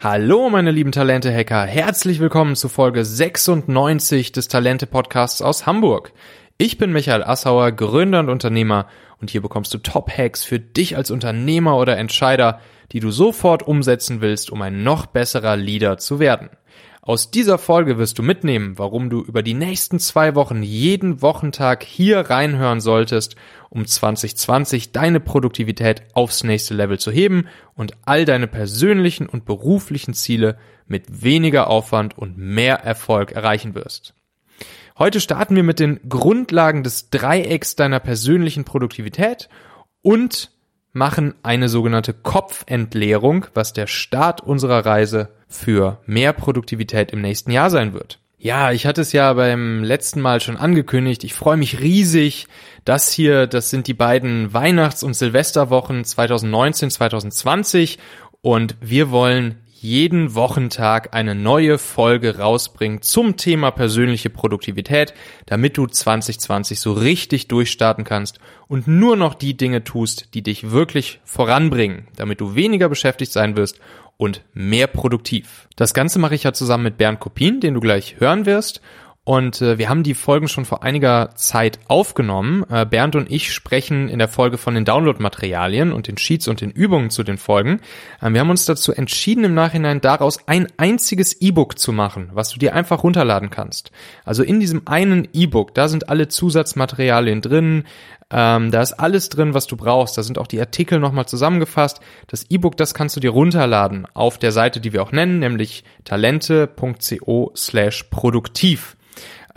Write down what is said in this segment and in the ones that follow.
Hallo, meine lieben Talente-Hacker. Herzlich willkommen zu Folge 96 des Talente-Podcasts aus Hamburg. Ich bin Michael Assauer, Gründer und Unternehmer und hier bekommst du Top-Hacks für dich als Unternehmer oder Entscheider, die du sofort umsetzen willst, um ein noch besserer Leader zu werden. Aus dieser Folge wirst du mitnehmen, warum du über die nächsten zwei Wochen jeden Wochentag hier reinhören solltest, um 2020 deine Produktivität aufs nächste Level zu heben und all deine persönlichen und beruflichen Ziele mit weniger Aufwand und mehr Erfolg erreichen wirst. Heute starten wir mit den Grundlagen des Dreiecks deiner persönlichen Produktivität und machen eine sogenannte Kopfentleerung, was der Start unserer Reise für mehr Produktivität im nächsten Jahr sein wird. Ja, ich hatte es ja beim letzten Mal schon angekündigt. Ich freue mich riesig. Das hier, das sind die beiden Weihnachts- und Silvesterwochen 2019, 2020 und wir wollen jeden Wochentag eine neue Folge rausbringen zum Thema persönliche Produktivität, damit du 2020 so richtig durchstarten kannst und nur noch die Dinge tust, die dich wirklich voranbringen, damit du weniger beschäftigt sein wirst und mehr produktiv. Das Ganze mache ich ja zusammen mit Bernd Kopien, den du gleich hören wirst. Und äh, wir haben die Folgen schon vor einiger Zeit aufgenommen. Äh, Bernd und ich sprechen in der Folge von den Download-Materialien und den Sheets und den Übungen zu den Folgen. Äh, wir haben uns dazu entschieden, im Nachhinein daraus ein einziges E-Book zu machen, was du dir einfach runterladen kannst. Also in diesem einen E-Book, da sind alle Zusatzmaterialien drin, ähm, da ist alles drin, was du brauchst. Da sind auch die Artikel nochmal zusammengefasst. Das E-Book, das kannst du dir runterladen auf der Seite, die wir auch nennen, nämlich talente.co slash produktiv.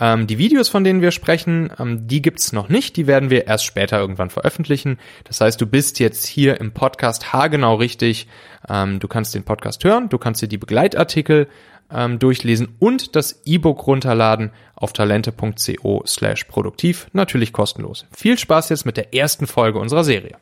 Ähm, die Videos, von denen wir sprechen, ähm, die gibt's noch nicht. Die werden wir erst später irgendwann veröffentlichen. Das heißt, du bist jetzt hier im Podcast haargenau richtig. Ähm, du kannst den Podcast hören, du kannst dir die Begleitartikel ähm, durchlesen und das E-Book runterladen auf talente.co slash produktiv. Natürlich kostenlos. Viel Spaß jetzt mit der ersten Folge unserer Serie.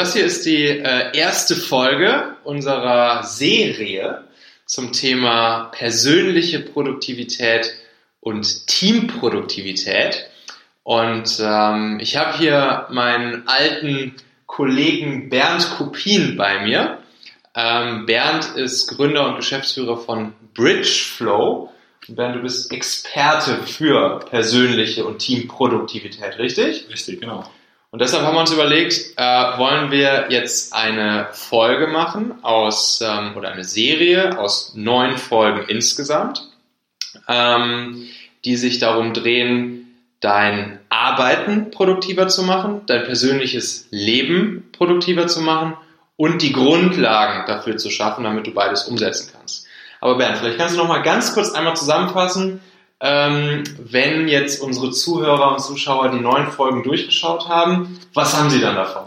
Das hier ist die äh, erste Folge unserer Serie zum Thema persönliche Produktivität und Teamproduktivität. Und ähm, ich habe hier meinen alten Kollegen Bernd Kupin bei mir. Ähm, Bernd ist Gründer und Geschäftsführer von Bridgeflow. Bernd, du bist Experte für persönliche und Teamproduktivität, richtig? Richtig, genau. Und deshalb haben wir uns überlegt, äh, wollen wir jetzt eine Folge machen aus, ähm, oder eine Serie aus neun Folgen insgesamt, ähm, die sich darum drehen, dein Arbeiten produktiver zu machen, dein persönliches Leben produktiver zu machen und die Grundlagen dafür zu schaffen, damit du beides umsetzen kannst. Aber Bernd, vielleicht kannst du noch mal ganz kurz einmal zusammenfassen, ähm, wenn jetzt unsere Zuhörer und Zuschauer die neuen Folgen durchgeschaut haben, was haben sie dann davon?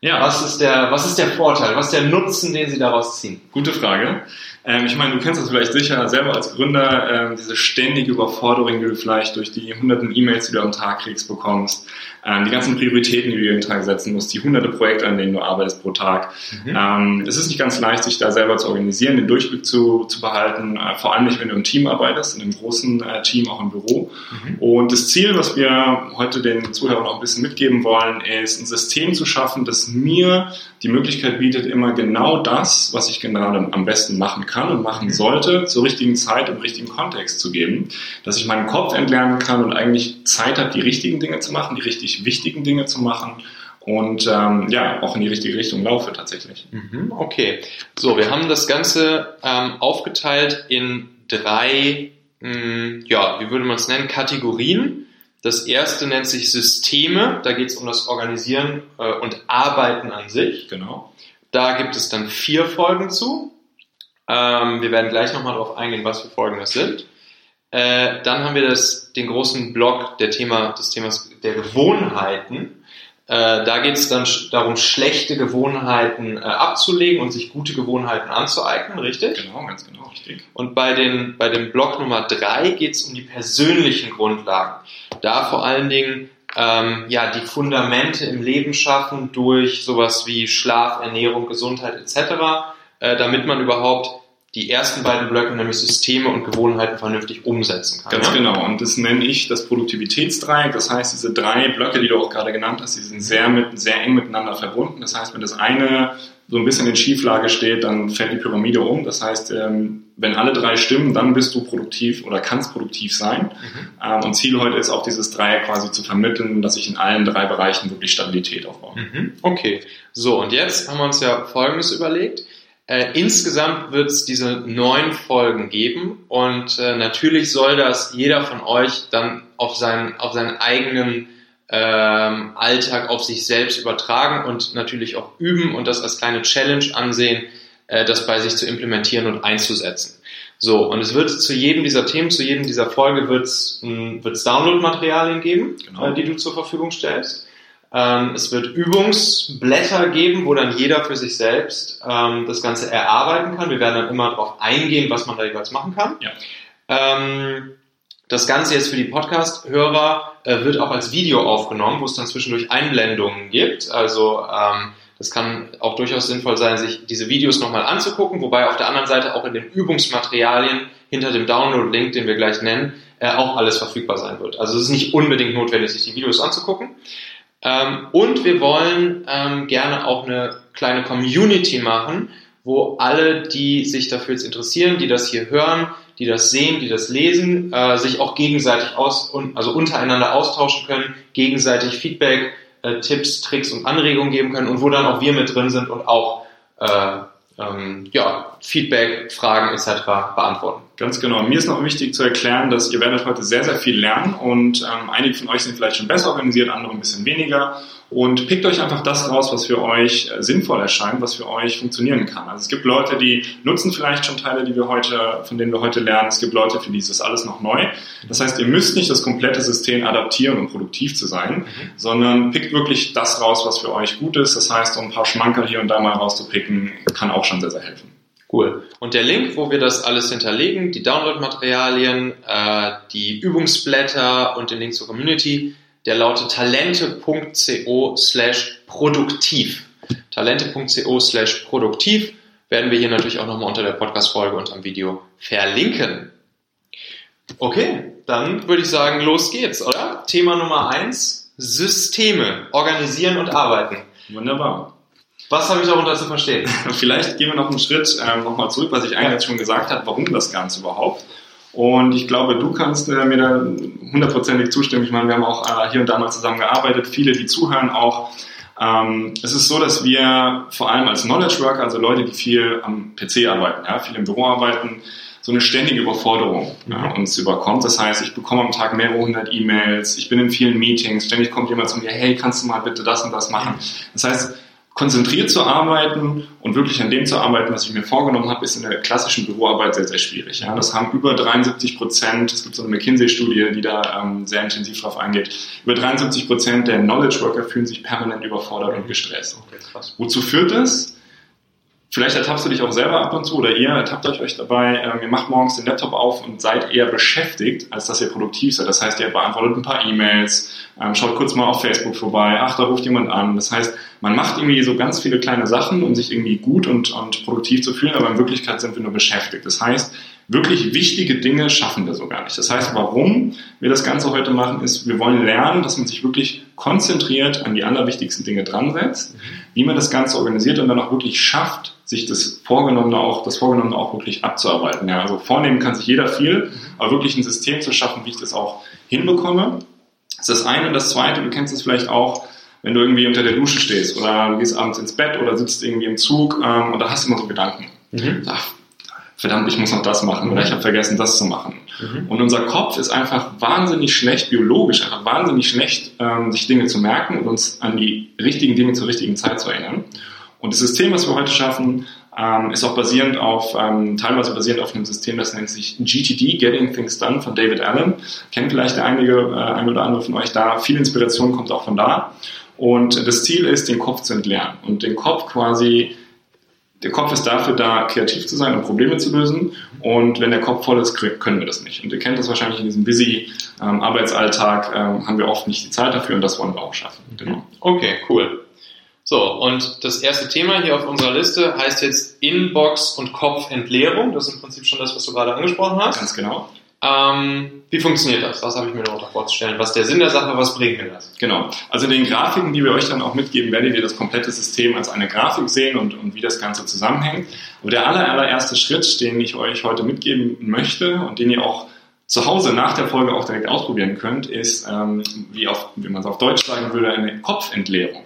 Ja. Was ist der, was ist der Vorteil? Was ist der Nutzen, den sie daraus ziehen? Gute Frage. Ähm, ich meine, du kennst das vielleicht sicher selber als Gründer, ähm, diese ständige Überforderung, die du vielleicht durch die hunderten E-Mails, die du am Tag kriegst, bekommst, ähm, die ganzen Prioritäten, die du jeden Tag setzen musst, die hunderte Projekte, an denen du arbeitest pro Tag. Mhm. Ähm, es ist nicht ganz leicht, sich da selber zu organisieren, den Durchblick zu, zu behalten, äh, vor allem nicht, wenn du im Team arbeitest, in einem großen äh, Team, auch im Büro. Mhm. Und das Ziel, was wir heute den Zuhörern auch ein bisschen mitgeben wollen, ist ein System zu schaffen, das mir die Möglichkeit bietet, immer genau das, was ich gerade am besten machen kann und machen sollte, zur richtigen Zeit im richtigen Kontext zu geben. Dass ich meinen Kopf entlernen kann und eigentlich Zeit habe, die richtigen Dinge zu machen, die richtig wichtigen Dinge zu machen und ähm, ja, auch in die richtige Richtung laufe tatsächlich. Mhm, okay. So, wir haben das Ganze ähm, aufgeteilt in drei, mh, hm, ja, wie würde man es nennen, Kategorien. Das erste nennt sich Systeme, da geht es um das Organisieren äh, und Arbeiten an sich. Genau. Da gibt es dann vier Folgen zu. Ähm, wir werden gleich nochmal darauf eingehen, was für Folgen das sind. Äh, dann haben wir das, den großen Block der Thema, des Themas der Gewohnheiten. Äh, da geht es dann darum, schlechte Gewohnheiten äh, abzulegen und sich gute Gewohnheiten anzueignen, richtig? Genau, ganz genau, richtig. Und bei, den, bei dem Block Nummer drei geht es um die persönlichen Grundlagen. Da vor allen Dingen ähm, ja, die Fundamente im Leben schaffen durch sowas wie Schlaf, Ernährung, Gesundheit etc., äh, damit man überhaupt die ersten beiden Blöcke, nämlich Systeme und Gewohnheiten, vernünftig umsetzen kann. Ganz ja? genau. Und das nenne ich das Produktivitätsdreieck. Das heißt, diese drei Blöcke, die du auch gerade genannt hast, die sind sehr, mit, sehr eng miteinander verbunden. Das heißt, wenn das eine so ein bisschen in Schieflage steht, dann fällt die Pyramide um. Das heißt, ähm, wenn alle drei stimmen, dann bist du produktiv oder kannst produktiv sein. Mhm. Ähm, und Ziel heute ist auch dieses Dreieck quasi zu vermitteln, dass ich in allen drei Bereichen wirklich Stabilität aufbaue. Mhm. Okay. So, und jetzt haben wir uns ja Folgendes überlegt. Äh, insgesamt wird es diese neun Folgen geben und äh, natürlich soll das jeder von euch dann auf seinen, auf seinen eigenen ähm, Alltag auf sich selbst übertragen und natürlich auch üben und das als kleine Challenge ansehen, äh, das bei sich zu implementieren und einzusetzen. So, und es wird zu jedem dieser Themen, zu jedem dieser Folge wird es Download-Materialien geben, genau. äh, die du zur Verfügung stellst. Ähm, es wird Übungsblätter geben, wo dann jeder für sich selbst ähm, das Ganze erarbeiten kann. Wir werden dann immer darauf eingehen, was man da jeweils machen kann. Ja. Ähm, das Ganze jetzt für die Podcast-Hörer äh, wird auch als Video aufgenommen, wo es dann zwischendurch Einblendungen gibt. Also ähm, das kann auch durchaus sinnvoll sein, sich diese Videos nochmal anzugucken, wobei auf der anderen Seite auch in den Übungsmaterialien hinter dem Download-Link, den wir gleich nennen, äh, auch alles verfügbar sein wird. Also es ist nicht unbedingt notwendig, sich die Videos anzugucken. Ähm, und wir wollen ähm, gerne auch eine kleine Community machen, wo alle, die sich dafür jetzt interessieren, die das hier hören, die das sehen, die das lesen, äh, sich auch gegenseitig aus, also untereinander austauschen können, gegenseitig Feedback, äh, Tipps, Tricks und Anregungen geben können und wo dann auch wir mit drin sind und auch äh, ähm, ja, Feedback, Fragen etc. beantworten. Ganz genau. Mir ist noch wichtig zu erklären, dass ihr werdet heute sehr, sehr viel lernen und ähm, einige von euch sind vielleicht schon besser organisiert, andere ein bisschen weniger und pickt euch einfach das raus, was für euch äh, sinnvoll erscheint, was für euch funktionieren kann. Also es gibt Leute, die nutzen vielleicht schon Teile, die wir heute, von denen wir heute lernen. Es gibt Leute, für die ist das alles noch neu. Das heißt, ihr müsst nicht das komplette System adaptieren, um produktiv zu sein, mhm. sondern pickt wirklich das raus, was für euch gut ist. Das heißt, um ein paar Schmankerl hier und da mal rauszupicken, kann auch schon sehr, sehr helfen. Cool. Und der Link, wo wir das alles hinterlegen, die Downloadmaterialien, äh, die Übungsblätter und den Link zur Community, der lautet talente.co slash produktiv. Talente.co slash produktiv werden wir hier natürlich auch nochmal unter der Podcast-Folge und am Video verlinken. Okay, dann würde ich sagen, los geht's, oder? Thema Nummer eins, Systeme, organisieren und arbeiten. Wunderbar. Was habe ich darunter zu verstehen? Vielleicht gehen wir noch einen Schritt äh, nochmal zurück, was ich eigentlich schon gesagt habe, warum das Ganze überhaupt. Und ich glaube, du kannst äh, mir da hundertprozentig zustimmen. Ich meine, wir haben auch äh, hier und da mal zusammengearbeitet, viele, die zuhören auch. Ähm, es ist so, dass wir vor allem als Knowledge Worker, also Leute, die viel am PC arbeiten, ja, viel im Büro arbeiten, so eine ständige Überforderung ja, uns überkommt. Das heißt, ich bekomme am Tag mehrere hundert E-Mails, ich bin in vielen Meetings, ständig kommt jemand zu mir, hey, kannst du mal bitte das und das machen? Das heißt, konzentriert zu arbeiten und wirklich an dem zu arbeiten, was ich mir vorgenommen habe, ist in der klassischen Büroarbeit sehr, sehr schwierig. Ja, das haben über 73 Prozent, es gibt so eine McKinsey-Studie, die da ähm, sehr intensiv drauf eingeht, über 73 Prozent der Knowledge Worker fühlen sich permanent überfordert und gestresst. Okay, Wozu führt das? Vielleicht ertappst du dich auch selber ab und zu oder ihr ertappt euch dabei, ähm, ihr macht morgens den Laptop auf und seid eher beschäftigt, als dass ihr produktiv seid. Das heißt, ihr beantwortet ein paar E-Mails, ähm, schaut kurz mal auf Facebook vorbei, ach, da ruft jemand an. Das heißt, man macht irgendwie so ganz viele kleine Sachen, um sich irgendwie gut und, und produktiv zu fühlen, aber in Wirklichkeit sind wir nur beschäftigt. Das heißt, wirklich wichtige Dinge schaffen wir so gar nicht. Das heißt, warum wir das Ganze heute machen, ist, wir wollen lernen, dass man sich wirklich konzentriert an die allerwichtigsten Dinge dran setzt, wie man das Ganze organisiert und dann auch wirklich schafft, sich das Vorgenommene auch, das Vorgenommene auch wirklich abzuarbeiten. Ja, also vornehmen kann sich jeder viel, aber wirklich ein System zu schaffen, wie ich das auch hinbekomme. Ist das eine. Und das zweite, du kennst es vielleicht auch, wenn du irgendwie unter der Dusche stehst oder du gehst abends ins Bett oder sitzt irgendwie im Zug ähm, und da hast du immer so Gedanken. Mhm. Ach, verdammt, ich muss noch das machen oder ich habe vergessen, das zu machen. Mhm. Und unser Kopf ist einfach wahnsinnig schlecht, biologisch einfach wahnsinnig schlecht, ähm, sich Dinge zu merken und uns an die richtigen Dinge zur richtigen Zeit zu erinnern. Und das System, was wir heute schaffen, ähm, ist auch basierend auf, ähm, teilweise basierend auf einem System, das nennt sich GTD, Getting Things Done von David Allen. Kennt vielleicht einige, äh, ein oder andere von euch da. Viel Inspiration kommt auch von da. Und das Ziel ist, den Kopf zu entleeren und den Kopf quasi der Kopf ist dafür da, kreativ zu sein und Probleme zu lösen. Und wenn der Kopf voll ist, können wir das nicht. Und ihr kennt das wahrscheinlich in diesem busy ähm, Arbeitsalltag, ähm, haben wir oft nicht die Zeit dafür und das wollen wir auch schaffen. Genau. Okay, cool. So, und das erste Thema hier auf unserer Liste heißt jetzt Inbox und Kopfentleerung. Das ist im Prinzip schon das, was du gerade angesprochen hast. Ganz genau. Ähm, wie funktioniert das? Was habe ich mir noch vorzustellen? Was ist der Sinn der Sache? Was bringt mir das? Genau. Also in den Grafiken, die wir euch dann auch mitgeben, werdet ihr das komplette System als eine Grafik sehen und, und wie das Ganze zusammenhängt. Aber der aller, allererste Schritt, den ich euch heute mitgeben möchte und den ihr auch zu Hause nach der Folge auch direkt ausprobieren könnt, ist, ähm, wie, auf, wie man es auf Deutsch sagen würde, eine Kopfentleerung.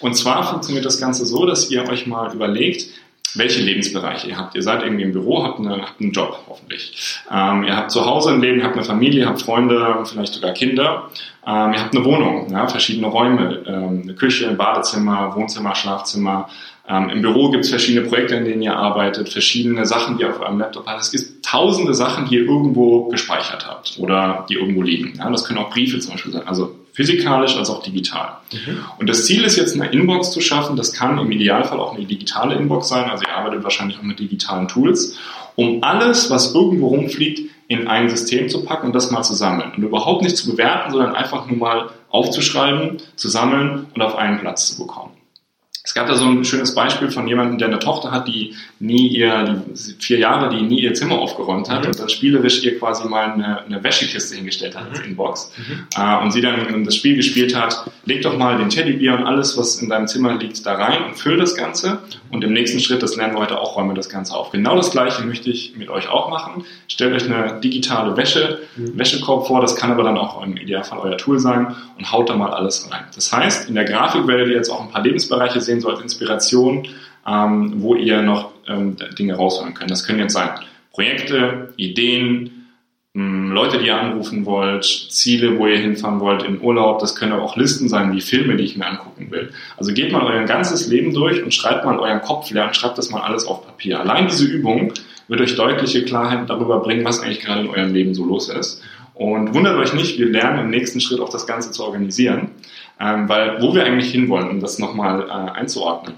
Und zwar funktioniert das Ganze so, dass ihr euch mal überlegt, welche Lebensbereiche ihr habt. Ihr seid irgendwie im Büro, habt, eine, habt einen Job hoffentlich. Ähm, ihr habt zu Hause ein Leben, habt eine Familie, habt Freunde, vielleicht sogar Kinder. Ähm, ihr habt eine Wohnung, ja, verschiedene Räume, ähm, eine Küche, ein Badezimmer, Wohnzimmer, Schlafzimmer. Ähm, Im Büro gibt es verschiedene Projekte, in denen ihr arbeitet, verschiedene Sachen, die ihr auf eurem Laptop habt. Es gibt tausende Sachen, die ihr irgendwo gespeichert habt oder die irgendwo liegen. Ja, das können auch Briefe zum Beispiel sein. Also physikalisch als auch digital. Mhm. Und das Ziel ist jetzt eine Inbox zu schaffen. Das kann im Idealfall auch eine digitale Inbox sein. Also ihr arbeitet wahrscheinlich auch mit digitalen Tools, um alles, was irgendwo rumfliegt, in ein System zu packen und das mal zu sammeln. Und überhaupt nicht zu bewerten, sondern einfach nur mal aufzuschreiben, zu sammeln und auf einen Platz zu bekommen. Es gab da so ein schönes Beispiel von jemandem, der eine Tochter hat, die nie ihr, die vier Jahre, die nie ihr Zimmer aufgeräumt hat mhm. und dann spielerisch ihr quasi mal eine, eine Wäschekiste hingestellt hat als mhm. Inbox. Mhm. Äh, und sie dann das Spiel gespielt hat, leg doch mal den Teddybär und alles, was in deinem Zimmer liegt, da rein und füll das Ganze. Und im nächsten Schritt, das lernen wir heute auch, räumen wir das Ganze auf. Genau das Gleiche möchte ich mit euch auch machen. Stellt euch eine digitale Wäsche, mhm. Wäschekorb vor, das kann aber dann auch im Idealfall euer Tool sein und haut da mal alles rein. Das heißt, in der Grafik werdet ihr jetzt auch ein paar Lebensbereiche sehen, sehen, so als Inspiration, ähm, wo ihr noch ähm, Dinge rausholen könnt. Das können jetzt sein Projekte, Ideen, ähm, Leute, die ihr anrufen wollt, Ziele, wo ihr hinfahren wollt in Urlaub. Das können aber auch Listen sein, wie Filme, die ich mir angucken will. Also geht mal euer ganzes Leben durch und schreibt mal euren Kopf leer und schreibt das mal alles auf Papier. Allein diese Übung wird euch deutliche Klarheit darüber bringen, was eigentlich gerade in eurem Leben so los ist. Und wundert euch nicht, wir lernen im nächsten Schritt auch das Ganze zu organisieren. Ähm, weil wo wir eigentlich hinwollen, um das nochmal äh, einzuordnen.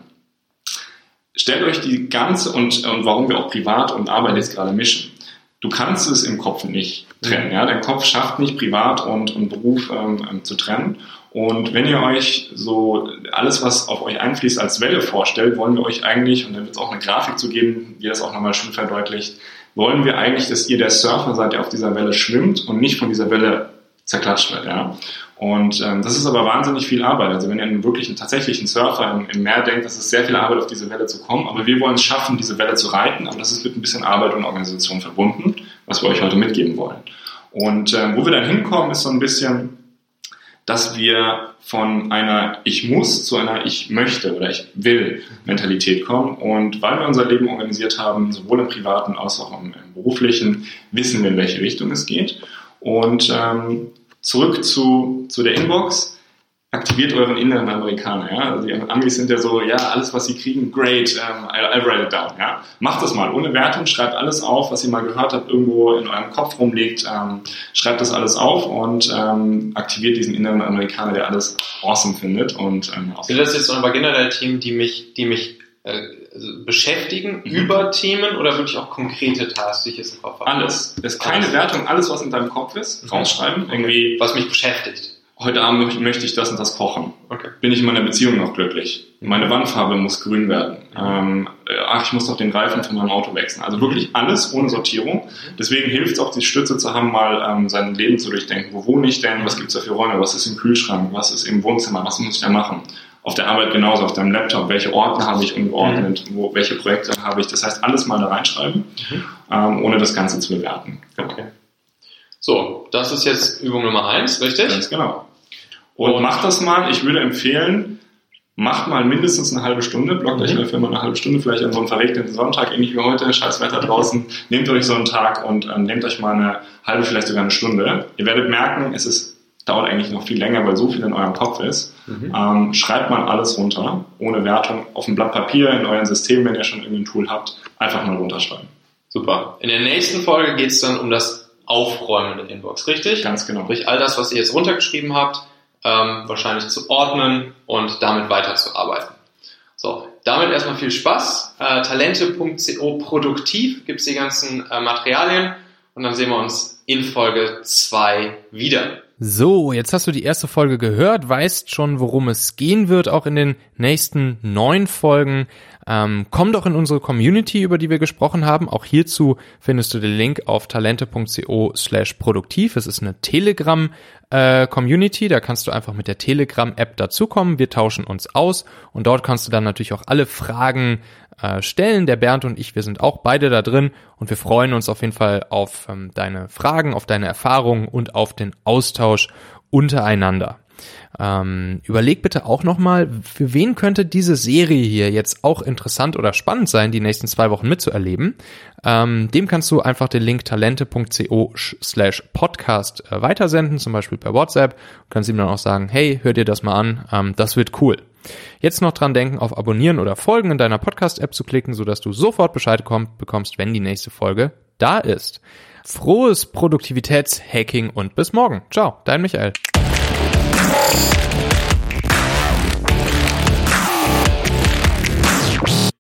Stellt euch die ganze und, und warum wir auch Privat und Arbeit jetzt gerade mischen. Du kannst es im Kopf nicht trennen. Ja? Dein Kopf schafft nicht Privat und, und Beruf ähm, ähm zu trennen. Und wenn ihr euch so alles, was auf euch einfließt, als Welle vorstellt, wollen wir euch eigentlich, und dann wird es auch eine Grafik zu geben, die das auch nochmal schön verdeutlicht, wollen wir eigentlich, dass ihr der Surfer seid, der auf dieser Welle schwimmt und nicht von dieser Welle zerklatscht wird. Ja? Und ähm, das ist aber wahnsinnig viel Arbeit. Also wenn ihr einen wirklichen tatsächlichen Surfer im, im, Meer denkt, das ist sehr viel Arbeit, auf diese Welle zu kommen. Aber wir wollen es schaffen, diese Welle zu reiten. Aber das ist mit ein bisschen Arbeit und Organisation verbunden, was wir euch heute mitgeben wollen. Und ähm, wo wir dann hinkommen, ist so ein bisschen, dass wir von einer Ich muss zu einer Ich möchte oder Ich will Mentalität kommen. Und weil wir unser Leben organisiert haben, sowohl im privaten als auch im, beruflichen, wissen wir, in welche Richtung es geht. Und ähm, zurück zu, zu der Inbox. Aktiviert euren inneren Amerikaner. Ja? Also die Amis sind ja so, ja, alles, was sie kriegen, great, um, I'll, I'll write it down. Ja? Macht das mal, ohne Wertung, schreibt alles auf, was ihr mal gehört habt, irgendwo in eurem Kopf rumliegt. Ähm, schreibt das alles auf und ähm, aktiviert diesen inneren Amerikaner, der alles awesome findet. Und, ähm, Sind das jetzt aber generell Themen, die mich, die mich äh, beschäftigen mhm. über Themen oder wirklich auch konkrete Tasks, die ich jetzt im Kopf habe? Alles. Es ist keine alles. Wertung, alles, was in deinem Kopf ist, mhm. rausschreiben. Irgendwie, was mich beschäftigt. Heute Abend möchte ich das und das kochen. Okay. Bin ich in meiner Beziehung noch glücklich? Meine Wandfarbe muss grün werden. Ähm, äh, ach, ich muss doch den Reifen von meinem Auto wechseln. Also wirklich alles ohne Sortierung. Deswegen hilft es auch, die Stütze zu haben, mal ähm, sein Leben zu durchdenken. Wo wohne ich denn? Was gibt es da für Räume? Was ist im Kühlschrank? Was ist im Wohnzimmer? Was muss ich da machen? auf der Arbeit genauso, auf deinem Laptop, welche Ordner habe ich umgeordnet, mhm. wo, welche Projekte habe ich. Das heißt, alles mal da reinschreiben, mhm. ähm, ohne das Ganze zu bewerten. Okay. So, das ist jetzt Übung Nummer eins, richtig? Ganz genau. Und, macht das mal. Ich würde empfehlen, macht mal mindestens eine halbe Stunde, blockt mhm. euch dafür mal eine halbe Stunde, vielleicht an so einem verregneten Sonntag, ähnlich wie heute, scheiß Wetter draußen, nehmt euch so einen Tag und ähm, nehmt euch mal eine halbe, vielleicht sogar eine Stunde. Ihr werdet merken, es ist dauert eigentlich noch viel länger, weil so viel in eurem Kopf ist. Mhm. Ähm, schreibt mal alles runter, ohne Wertung, auf ein Blatt Papier in euren System, wenn ihr schon irgendwie ein Tool habt, einfach mal runterschreiben. Super. In der nächsten Folge geht es dann um das Aufräumen der Inbox, richtig? Ganz genau. Durch all das, was ihr jetzt runtergeschrieben habt, ähm, wahrscheinlich zu ordnen und damit weiterzuarbeiten. So, damit erstmal viel Spaß. Äh, Talente.co produktiv gibt es die ganzen äh, Materialien und dann sehen wir uns in Folge 2 wieder. So, jetzt hast du die erste Folge gehört, weißt schon, worum es gehen wird, auch in den nächsten neun Folgen. Ähm, komm doch in unsere Community, über die wir gesprochen haben. Auch hierzu findest du den Link auf talente.co slash produktiv. Es ist eine Telegram äh, Community, da kannst du einfach mit der Telegram-App dazukommen. Wir tauschen uns aus und dort kannst du dann natürlich auch alle Fragen äh, stellen. Der Bernd und ich, wir sind auch beide da drin und wir freuen uns auf jeden Fall auf ähm, deine Fragen, auf deine Erfahrungen und auf den Austausch untereinander. Ähm, überleg bitte auch nochmal, für wen könnte diese Serie hier jetzt auch interessant oder spannend sein, die nächsten zwei Wochen mitzuerleben. Ähm, dem kannst du einfach den Link talente.co slash podcast äh, weitersenden, zum Beispiel per WhatsApp. Du kannst ihm dann auch sagen, hey, hör dir das mal an, ähm, das wird cool. Jetzt noch dran denken, auf Abonnieren oder Folgen in deiner Podcast-App zu klicken, sodass du sofort Bescheid bekommst, wenn die nächste Folge da ist. Frohes Produktivitätshacking und bis morgen. Ciao, dein Michael. Thank you.